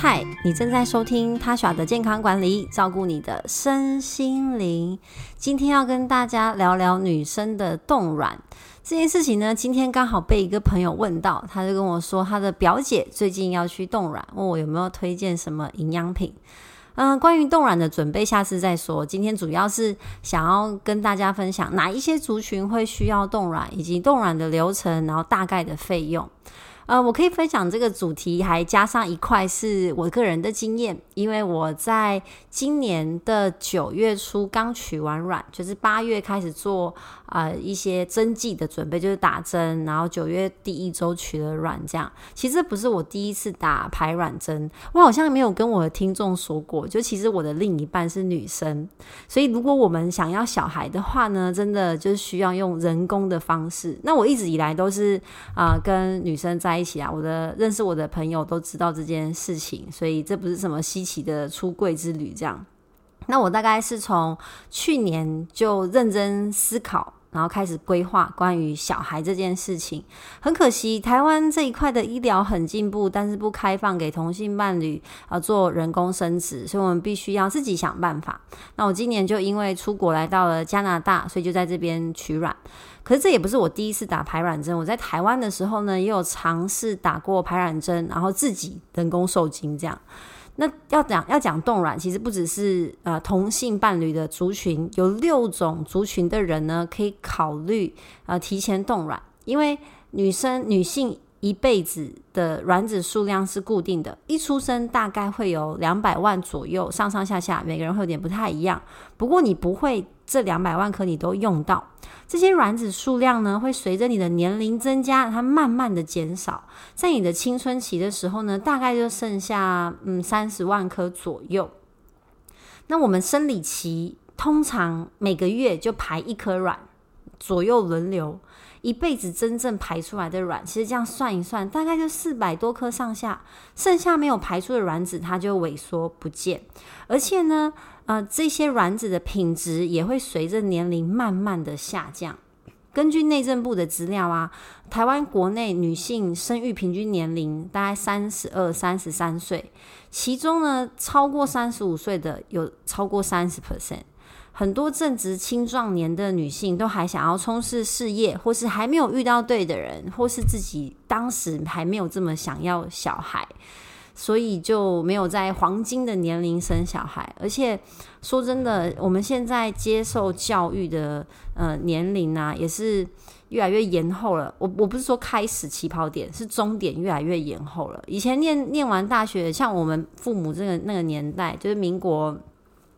嗨，你正在收听 Tasha 的健康管理，照顾你的身心灵。今天要跟大家聊聊女生的冻卵这件事情呢。今天刚好被一个朋友问到，他就跟我说，他的表姐最近要去冻卵，问我有没有推荐什么营养品。嗯、关于冻卵的准备，下次再说。今天主要是想要跟大家分享哪一些族群会需要冻卵，以及冻卵的流程，然后大概的费用。呃，我可以分享这个主题，还加上一块是我个人的经验，因为我在今年的九月初刚取完卵，就是八月开始做呃一些针剂的准备，就是打针，然后九月第一周取了卵，这样。其实不是我第一次打排卵针，我好像没有跟我的听众说过，就其实我的另一半是女生，所以如果我们想要小孩的话呢，真的就是需要用人工的方式。那我一直以来都是啊、跟女生在一起啊，我的认识我的朋友都知道这件事情，所以这不是什么稀奇的出柜之旅。这样，那我大概是从去年就认真思考，然后开始规划关于小孩这件事情。很可惜，台湾这一块的医疗很进步，但是不开放给同性伴侣啊做人工生殖，所以我们必须要自己想办法。那我今年就因为出国来到了加拿大，所以就在这边取卵。可是这也不是我第一次打排卵针，我在台湾的时候呢，也有尝试打过排卵针，然后自己人工受精这样。那要讲要讲冻卵，其实不只是呃同性伴侣的族群，有六种族群的人呢，可以考虑呃提前冻卵，因为女生女性。一辈子的卵子数量是固定的，一出生大概会有两百万左右，上上下下每个人会有点不太一样。不过你不会这两百万颗你都用到，这些卵子数量呢，会随着你的年龄增加，它慢慢的减少。在你的青春期的时候呢，大概就剩下嗯三十万颗左右。那我们生理期通常每个月就排一颗卵，左右轮流。一辈子真正排出来的卵，其实这样算一算，大概就四百多颗上下，剩下没有排出的卵子，它就萎缩不见。而且呢，呃，这些卵子的品质也会随着年龄慢慢的下降。根据内政部的资料啊，台湾国内女性生育平均年龄大概三十二、三十三岁，其中呢，超过三十五岁的有超过三十 percent。很多正值青壮年的女性都还想要从事事业，或是还没有遇到对的人，或是自己当时还没有这么想要小孩，所以就没有在黄金的年龄生小孩。而且说真的，我们现在接受教育的呃年龄啊，也是越来越延后了。我我不是说开始起跑点，是终点越来越延后了。以前念念完大学，像我们父母这个那个年代，就是民国。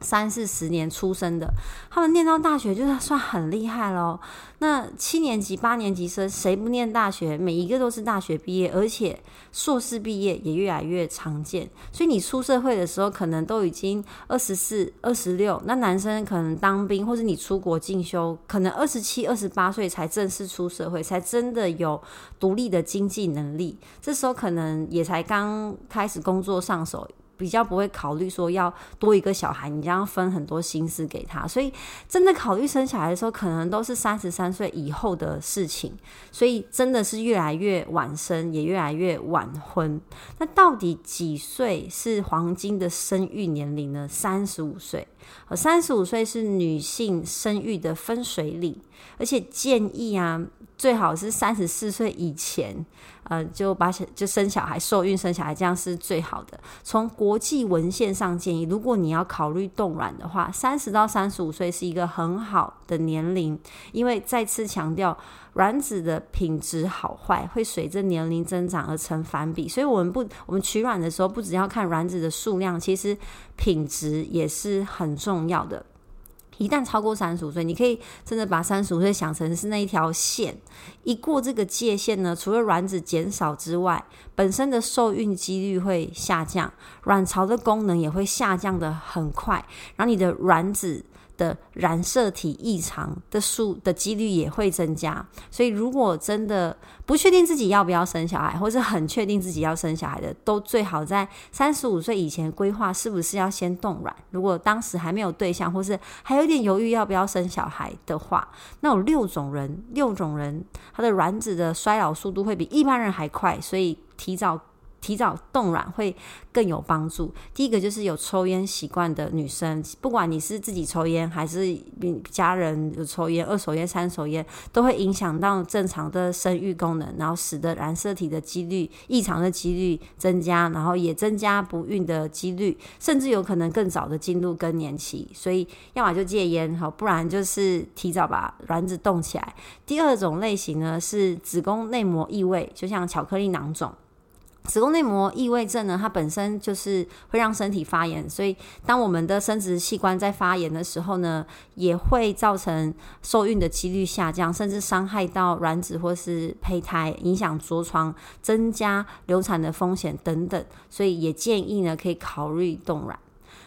三四十年出生的，他们念到大学就是算很厉害喽。那七年级、八年级生谁不念大学？每一个都是大学毕业，而且硕士毕业也越来越常见。所以你出社会的时候，可能都已经二十四、二十六。那男生可能当兵，或者你出国进修，可能二十七、二十八岁才正式出社会，才真的有独立的经济能力。这时候可能也才刚开始工作上手。比较不会考虑说要多一个小孩，你这样分很多心思给他，所以真的考虑生小孩的时候，可能都是三十三岁以后的事情，所以真的是越来越晚生，也越来越晚婚。那到底几岁是黄金的生育年龄呢？三十五岁，三十五岁是女性生育的分水岭，而且建议啊。最好是三十四岁以前，呃，就把小就生小孩、受孕生小孩，这样是最好的。从国际文献上建议，如果你要考虑冻卵的话，三十到三十五岁是一个很好的年龄，因为再次强调，卵子的品质好坏会随着年龄增长而成反比，所以我们不，我们取卵的时候不只要看卵子的数量，其实品质也是很重要的。一旦超过三十五岁，你可以真的把三十五岁想成是那一条线，一过这个界限呢，除了卵子减少之外，本身的受孕几率会下降，卵巢的功能也会下降得很快，然后你的卵子。的染色体异常的数的几率也会增加，所以如果真的不确定自己要不要生小孩，或是很确定自己要生小孩的，都最好在三十五岁以前规划是不是要先冻卵。如果当时还没有对象，或是还有点犹豫要不要生小孩的话，那有六种人，六种人他的卵子的衰老速度会比一般人还快，所以提早提早冻卵会更有帮助。第一个就是有抽烟习惯的女生，不管你是自己抽烟还是家人有抽烟，二手烟、三手烟，都会影响到正常的生育功能，然后使得染色体的几率异常的几率增加，然后也增加不孕的几率，甚至有可能更早的进入更年期。所以，要么就戒烟，哈，不然就是提早把卵子冻起来。第二种类型呢是子宫内膜异位，就像巧克力囊肿。子宫内膜异位症呢，它本身就是会让身体发炎，所以当我们的生殖器官在发炎的时候呢，也会造成受孕的几率下降，甚至伤害到卵子或是胚胎，影响着床，增加流产的风险等等。所以也建议呢，可以考虑冻卵。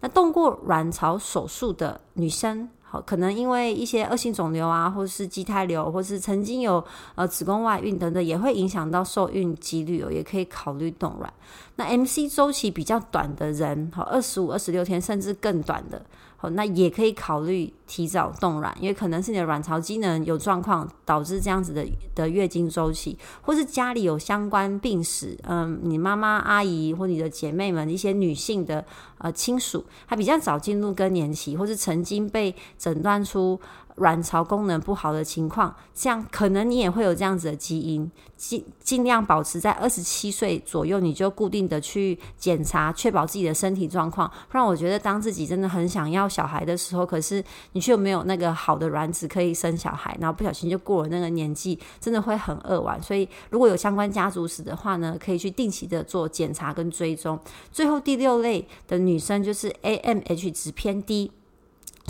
那动过卵巢手术的女生。好，可能因为一些恶性肿瘤啊，或是畸胎瘤，或是曾经有呃子宫外孕等等，也会影响到受孕几率哦，也可以考虑冻卵。那 MC 周期比较短的人，好，二十五、二十六天甚至更短的。好，那也可以考虑提早冻卵，因为可能是你的卵巢机能有状况，导致这样子的的月经周期，或是家里有相关病史，嗯，你妈妈、阿姨或你的姐妹们一些女性的呃亲属，她比较早进入更年期，或是曾经被诊断出。卵巢功能不好的情况，这样可能你也会有这样子的基因，尽尽量保持在二十七岁左右，你就固定的去检查，确保自己的身体状况。不然，我觉得当自己真的很想要小孩的时候，可是你却没有那个好的卵子可以生小孩，然后不小心就过了那个年纪，真的会很扼腕。所以，如果有相关家族史的话呢，可以去定期的做检查跟追踪。最后第六类的女生就是 AMH 值偏低。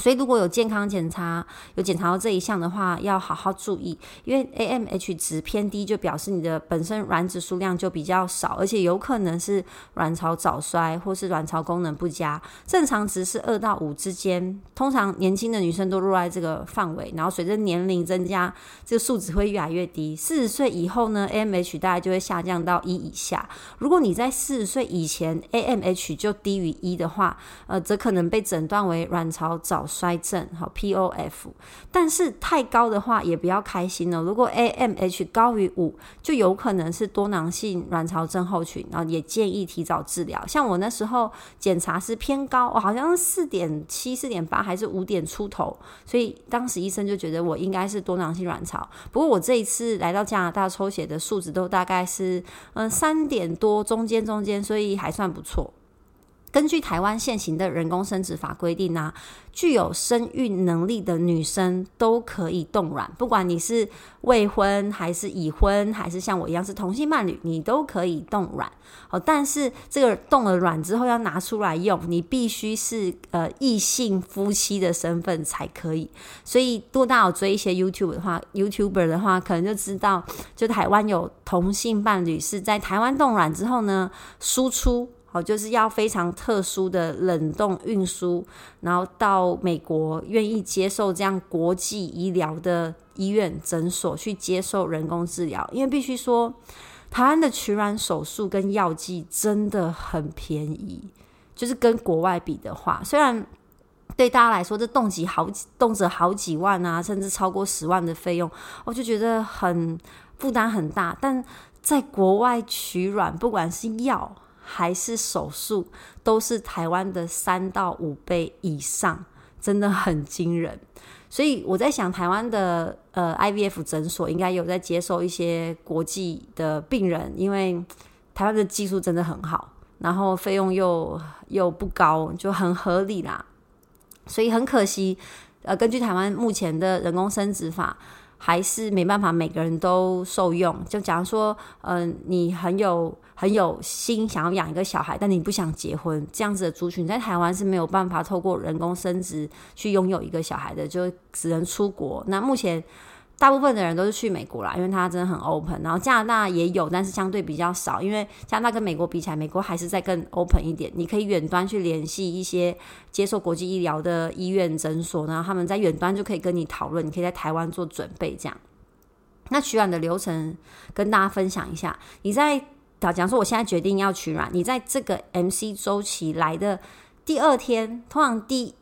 所以，如果有健康检查，有检查到这一项的话，要好好注意，因为 AMH 值偏低，就表示你的本身卵子数量就比较少，而且有可能是卵巢早衰或是卵巢功能不佳。正常值是二到五之间，通常年轻的女生都落在这个范围，然后随着年龄增加，这个数值会越来越低。四十岁以后呢，AMH 大概就会下降到一以下。如果你在四十岁以前 AMH 就低于一的话，呃，则可能被诊断为卵巢早衰症，好 POF，但是太高的话也不要开心了。如果 AMH 高于五，就有可能是多囊性卵巢症候群，然后也建议提早治疗。像我那时候检查是偏高，我好像是四点七、四点八还是五点出头，所以当时医生就觉得我应该是多囊性卵巢。不过我这一次来到加拿大抽血的数值都大概是嗯三点多，中间中间，所以还算不错。根据台湾现行的人工生殖法规定呢、具有生育能力的女生都可以冻卵，不管你是未婚还是已婚，还是像我一样是同性伴侣，你都可以冻卵。哦，但是这个冻了卵之后要拿出来用，你必须是呃异性夫妻的身份才可以。所以，多大有追一些 YouTube 的话，YouTuber 的话，可能就知道，就台湾有同性伴侣是在台湾冻卵之后呢，输出。好，就是要非常特殊的冷冻运输，然后到美国愿意接受这样国际医疗的医院诊所去接受人工治疗，因为必须说，台湾的取卵手术跟药剂真的很便宜，就是跟国外比的话，虽然对大家来说这动几好动辄好几万啊，甚至超过十万的费用，我就觉得很负担很大，但在国外取卵，不管是药，还是手术都是台湾的三到五倍以上，真的很惊人。所以我在想，台湾的呃 IVF 诊所应该有在接受一些国际的病人，因为台湾的技术真的很好，然后费用又又不高，就很合理啦。所以很可惜，呃，根据台湾目前的人工生殖法。还是没办法，每个人都受用。就假如说，嗯、你很有很有心想要养一个小孩，但你不想结婚，这样子的族群在台湾是没有办法透过人工生殖去拥有一个小孩的，就只能出国。那目前。大部分的人都是去美国啦，因为它真的很 open。然后加拿大也有，但是相对比较少，因为加拿大跟美国比起来，美国还是在更 open 一点。你可以远端去联系一些接受国际医疗的医院诊所，然后他们在远端就可以跟你讨论，你可以在台湾做准备这样。那取卵的流程跟大家分享一下。你在假如说我现在决定要取卵，你在这个 MC 周期来的第二天，通常第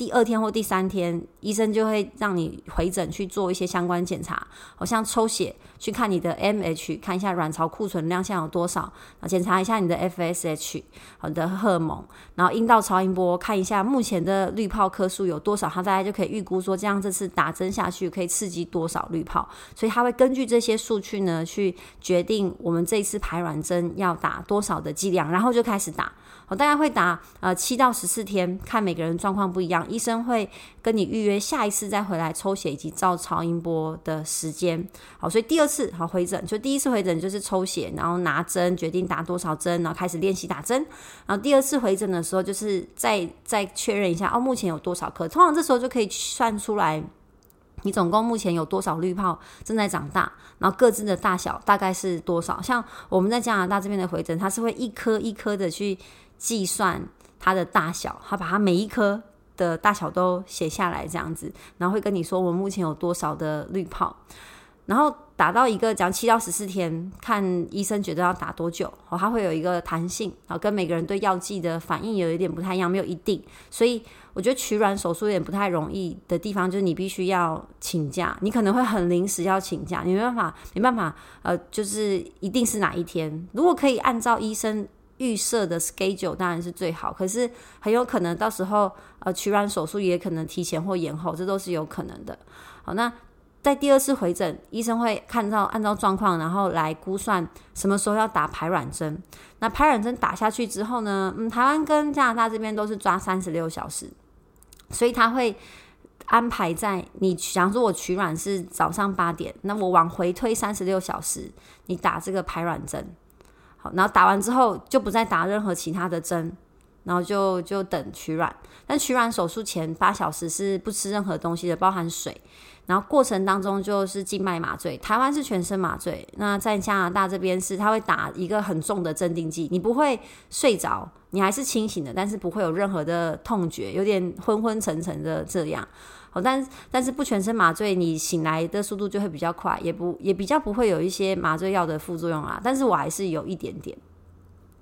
第二天或第三天，医生就会让你回诊去做一些相关检查，好像抽血去看你的 M H，看一下卵巢库存量现在有多少，啊，检查一下你的 FSH，好的荷尔蒙，然后阴道超音波看一下目前的滤泡颗数有多少，他大概就可以预估说这样这次打针下去可以刺激多少滤泡，所以他会根据这些数据呢去决定我们这一次排卵针要打多少的剂量，然后就开始打。我大概会打呃七到十四天，看每个人状况不一样，医生会跟你预约下一次再回来抽血以及照超音波的时间。好，所以第二次好回诊，就第一次回诊就是抽血，然后拿针决定打多少针，然后开始练习打针。然后第二次回诊的时候，就是再再确认一下哦，目前有多少颗？通常这时候就可以算出来，你总共目前有多少滤泡正在长大，然后各自的大小大概是多少？像我们在加拿大这边的回诊，它是会一颗一颗的去。计算它的大小，它把它每一颗的大小都写下来，这样子，然后会跟你说我们目前有多少的滤泡，然后打到一个讲七到十四天，看医生觉得要打多久，哦，它会有一个弹性，然后跟每个人对药剂的反应有一点不太一样，没有一定，所以我觉得取卵手术有点不太容易的地方，就是你必须要请假，你可能会很临时要请假，你没办法，没办法，呃，就是一定是哪一天，如果可以按照医生。预设的 schedule 当然是最好，可是很有可能到时候呃取卵手术也可能提前或延后，这都是有可能的。好，那在第二次回诊，医生会看到按照状况，然后来估算什么时候要打排卵针。那排卵针打下去之后呢，嗯，台湾跟加拿大这边都是抓三十六小时，所以他会安排在你，假如说我取卵是早上八点，那我往回推三十六小时，你打这个排卵针。好，然后打完之后就不再打任何其他的针，然后就就等取卵。但取卵手术前八小时是不吃任何东西的，包含水。然后过程当中就是静脉麻醉，台湾是全身麻醉。那在加拿大这边是他会打一个很重的镇定剂，你不会睡着，你还是清醒的，但是不会有任何的痛觉，有点昏昏沉沉的这样。好，但但是不全身麻醉，你醒来的速度就会比较快，也不也比较不会有一些麻醉药的副作用啦。但是我还是有一点点。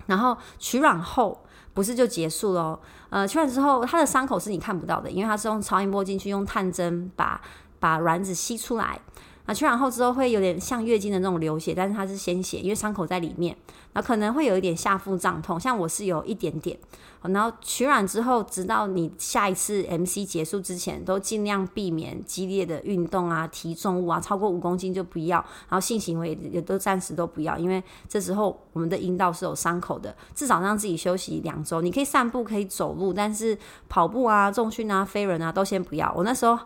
然后取卵后不是就结束了？呃，取卵之后，它的伤口是你看不到的，因为它是用超音波进去，用探针把把卵子吸出来。那取卵后之后会有点像月经的那种流血，但是它是鲜血，因为伤口在里面。那可能会有一点下腹胀痛，像我是有一点点。然后取卵之后，直到你下一次 MC 结束之前，都尽量避免激烈的运动啊、提重物啊，超过五公斤就不要。然后性行为也都暂时都不要，因为这时候我们的阴道是有伤口的，至少让自己休息两周。你可以散步，可以走路，但是跑步啊、重训啊、飞人啊都先不要。我那时候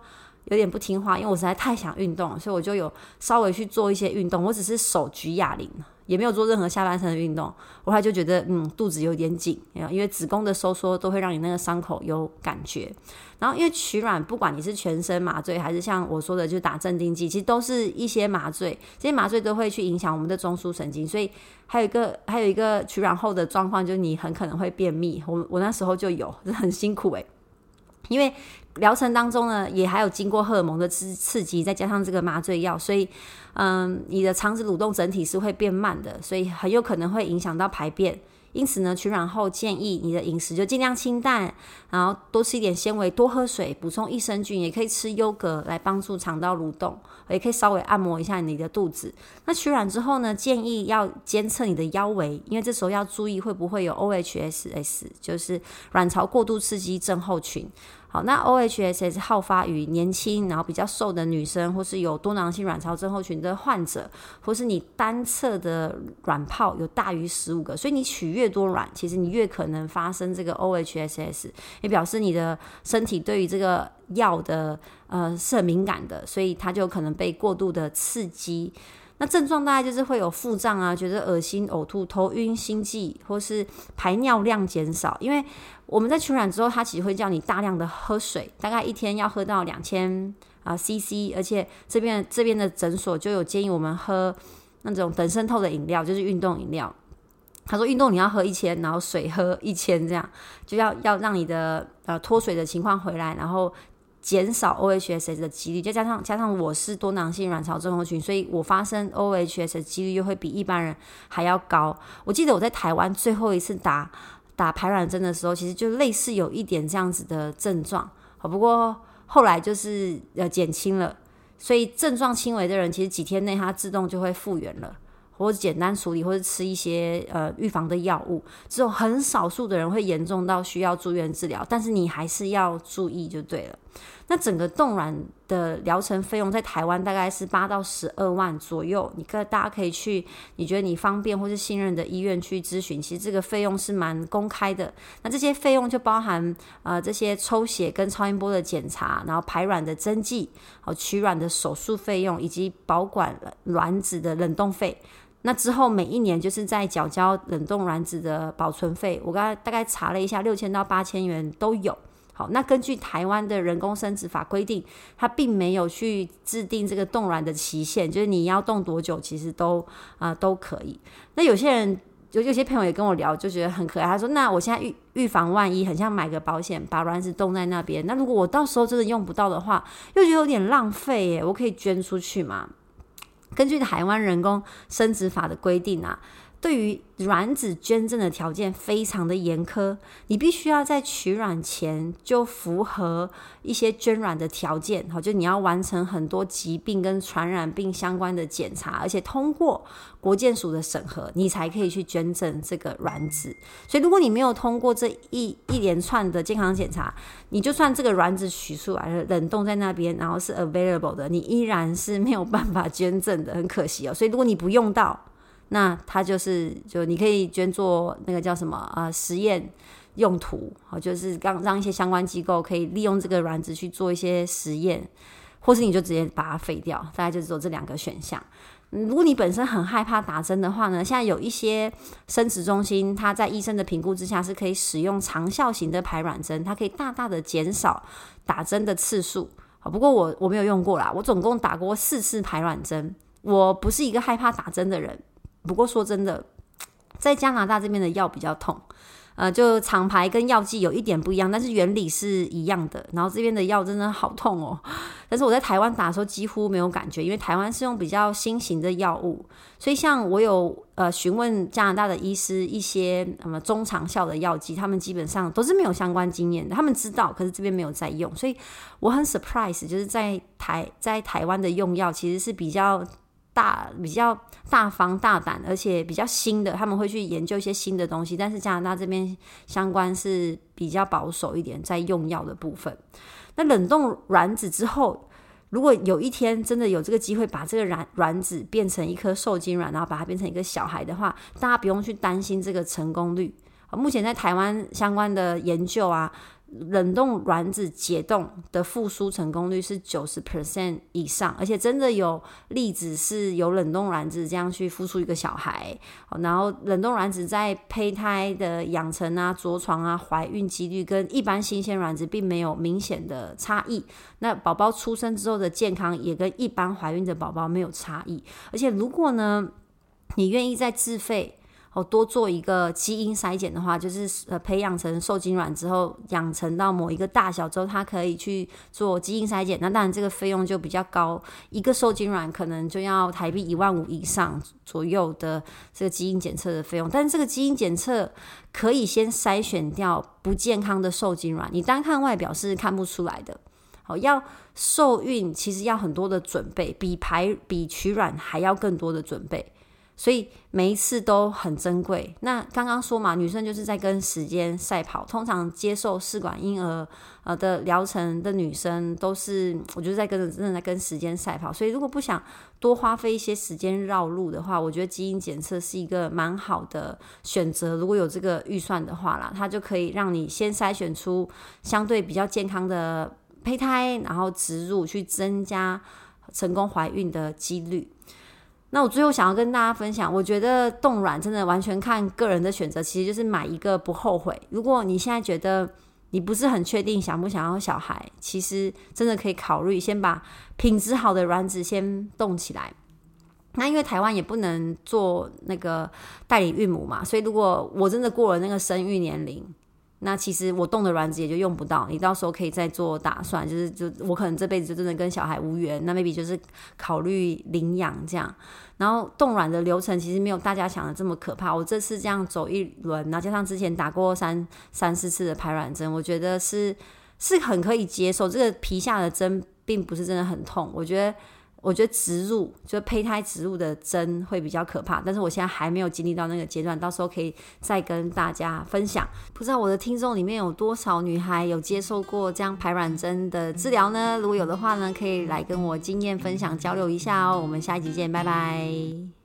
有点不听话，因为我实在太想运动，所以我就有稍微去做一些运动。我只是手举哑铃。也没有做任何下半身的运动，我后来就觉得嗯，肚子有点紧，因为子宫的收缩都会让你那个伤口有感觉。然后因为取卵，不管你是全身麻醉还是像我说的就打镇定剂，其实都是一些麻醉，这些麻醉都会去影响我们的中枢神经。所以还有一个还有一个取卵后的状况，就是你很可能会便秘。我我那时候就有，很辛苦诶，因为疗程当中呢，也还有经过荷尔蒙的刺刺激，再加上这个麻醉药，所以。嗯，你的肠子蠕动整体是会变慢的，所以很有可能会影响到排便。因此呢，取卵后建议你的饮食就尽量清淡，然后多吃一点纤维，多喝水，补充益生菌，也可以吃优格来帮助肠道蠕动，也可以稍微按摩一下你的肚子。那取卵之后呢，建议要监测你的腰围，因为这时候要注意会不会有 OHSS，就是卵巢过度刺激症候群。好，那 OHSS 好发于年轻，然后比较瘦的女生，或是有多囊性卵巢症候群的患者，或是你单侧的卵泡有大于十五个，所以你取越多卵，其实你越可能发生这个 OHSS，也表示你的身体对于这个药的呃是很敏感的，所以它就可能被过度的刺激。那症状大概就是会有腹胀啊，觉得恶心、呕吐、头晕、心悸，或是排尿量减少。因为我们在取卵之后，它其实会叫你大量的喝水，大概一天要喝到两千啊 CC，而且这边这边的诊所就有建议我们喝那种等渗透的饮料，就是运动饮料。他说运动你要喝一千，然后水喝一千，这样就要要让你的呃脱水的情况回来，然后。减少 OHSS 的几率，再加上加上我是多囊性卵巢综合群，所以我发生 OHS 的几率又会比一般人还要高。我记得我在台湾最后一次打打排卵针的时候，其实就类似有一点这样子的症状。好，不过后来就是呃减轻了，所以症状轻微的人，其实几天内它自动就会复原了。或者简单处理，或者吃一些呃预防的药物，只有很少数的人会严重到需要住院治疗，但是你还是要注意就对了。那整个冻卵的疗程费用在台湾大概是八到十二万左右，你可大家可以去你觉得你方便或是信任的医院去咨询，其实这个费用是蛮公开的。那这些费用就包含呃这些抽血跟超音波的检查，然后排卵的针剂，好取卵的手术费用，以及保管卵子的冷冻费。那之后每一年就是在缴交冷冻卵子的保存费，我刚才大概查了一下，六千到八千元都有。好，那根据台湾的人工生殖法规定，它并没有去制定这个冻卵的期限，就是你要冻多久，其实都啊、都可以。那有些人有有些朋友也跟我聊，就觉得很可爱，他说：“那我现在预预防万一，很像买个保险，把卵子冻在那边。那如果我到时候真的用不到的话，又觉得有点浪费耶，我可以捐出去吗？”根据台湾人工生殖法的规定啊，对于卵子捐赠的条件非常的严苛，你必须要在取卵前就符合一些捐卵的条件，好，就你要完成很多疾病跟传染病相关的检查，而且通过国健署的审核，你才可以去捐赠这个卵子。所以，如果你没有通过这一一连串的健康检查，你就算这个卵子取出来了，冷冻在那边，然后是 available 的，你依然是没有办法捐赠的，很可惜哦。所以，如果你不用到，那它就是，就你可以捐做那个叫什么啊，实验用途，好，就是让让一些相关机构可以利用这个卵子去做一些实验，或是你就直接把它废掉，大概就只有这两个选项。如果你本身很害怕打针的话呢，现在有一些生殖中心，它在医生的评估之下是可以使用长效型的排卵针，它可以大大的减少打针的次数。好，不过我我没有用过啦，我总共打过四次排卵针，我不是一个害怕打针的人。不过说真的，在加拿大这边的药比较痛，呃，就厂牌跟药剂有一点不一样，但是原理是一样的。然后这边的药真的好痛哦，但是我在台湾打的时候几乎没有感觉，因为台湾是用比较新型的药物，所以像我有呃询问加拿大的医师一些什么中长效的药剂，他们基本上都是没有相关经验的，他们知道，可是这边没有在用，所以我很 surprise，就是在台在台湾的用药其实是比较。大比较大方大胆，而且比较新的，他们会去研究一些新的东西。但是加拿大这边相关是比较保守一点，在用药的部分。那冷冻卵子之后，如果有一天真的有这个机会把这个卵卵子变成一颗受精卵，然后把它变成一个小孩的话，大家不用去担心这个成功率。目前在台湾相关的研究啊。冷冻卵子解冻的复苏成功率是九十 percent 以上，而且真的有例子是有冷冻卵子这样去孵出一个小孩。然后冷冻卵子在胚胎的养成啊、着床啊、怀孕几率跟一般新鲜卵子并没有明显的差异。那宝宝出生之后的健康也跟一般怀孕的宝宝没有差异。而且如果呢，你愿意再自费。哦，多做一个基因筛检的话，就是呃培养成受精卵之后，养成到某一个大小之后，它可以去做基因筛检。那当然这个费用就比较高，一个受精卵可能就要台币一万五以上左右的这个基因检测的费用。但是这个基因检测可以先筛选掉不健康的受精卵，你单看外表是看不出来的。好，要受孕其实要很多的准备，比排比取卵还要更多的准备。所以每一次都很珍贵。那刚刚说嘛，女生就是在跟时间赛跑。通常接受试管婴儿呃的疗程的女生，都是我觉得在跟着真的在跟时间赛跑。所以如果不想多花费一些时间绕路的话，我觉得基因检测是一个蛮好的选择。如果有这个预算的话啦，它就可以让你先筛选出相对比较健康的胚胎，然后植入去增加成功怀孕的几率。那我最后想要跟大家分享，我觉得冻卵真的完全看个人的选择，其实就是买一个不后悔。如果你现在觉得你不是很确定想不想要小孩，其实真的可以考虑先把品质好的卵子先冻起来。那因为台湾也不能做那个代理孕母嘛，所以如果我真的过了那个生育年龄。那其实我冻的卵子也就用不到，你到时候可以再做打算，就是就我可能这辈子就真的跟小孩无缘，那 maybe 就是考虑领养这样。然后冻卵的流程其实没有大家想的这么可怕，我这次这样走一轮，然后加上之前打过三三四次的排卵针，我觉得是是很可以接受。这个皮下的针并不是真的很痛，我觉得。我觉得植入就胚胎植入的针会比较可怕，但是我现在还没有经历到那个阶段，到时候可以再跟大家分享。不知道我的听众里面有多少女孩有接受过这样排卵针的治疗呢？如果有的话呢，可以来跟我经验分享交流一下哦。我们下一集见，拜拜。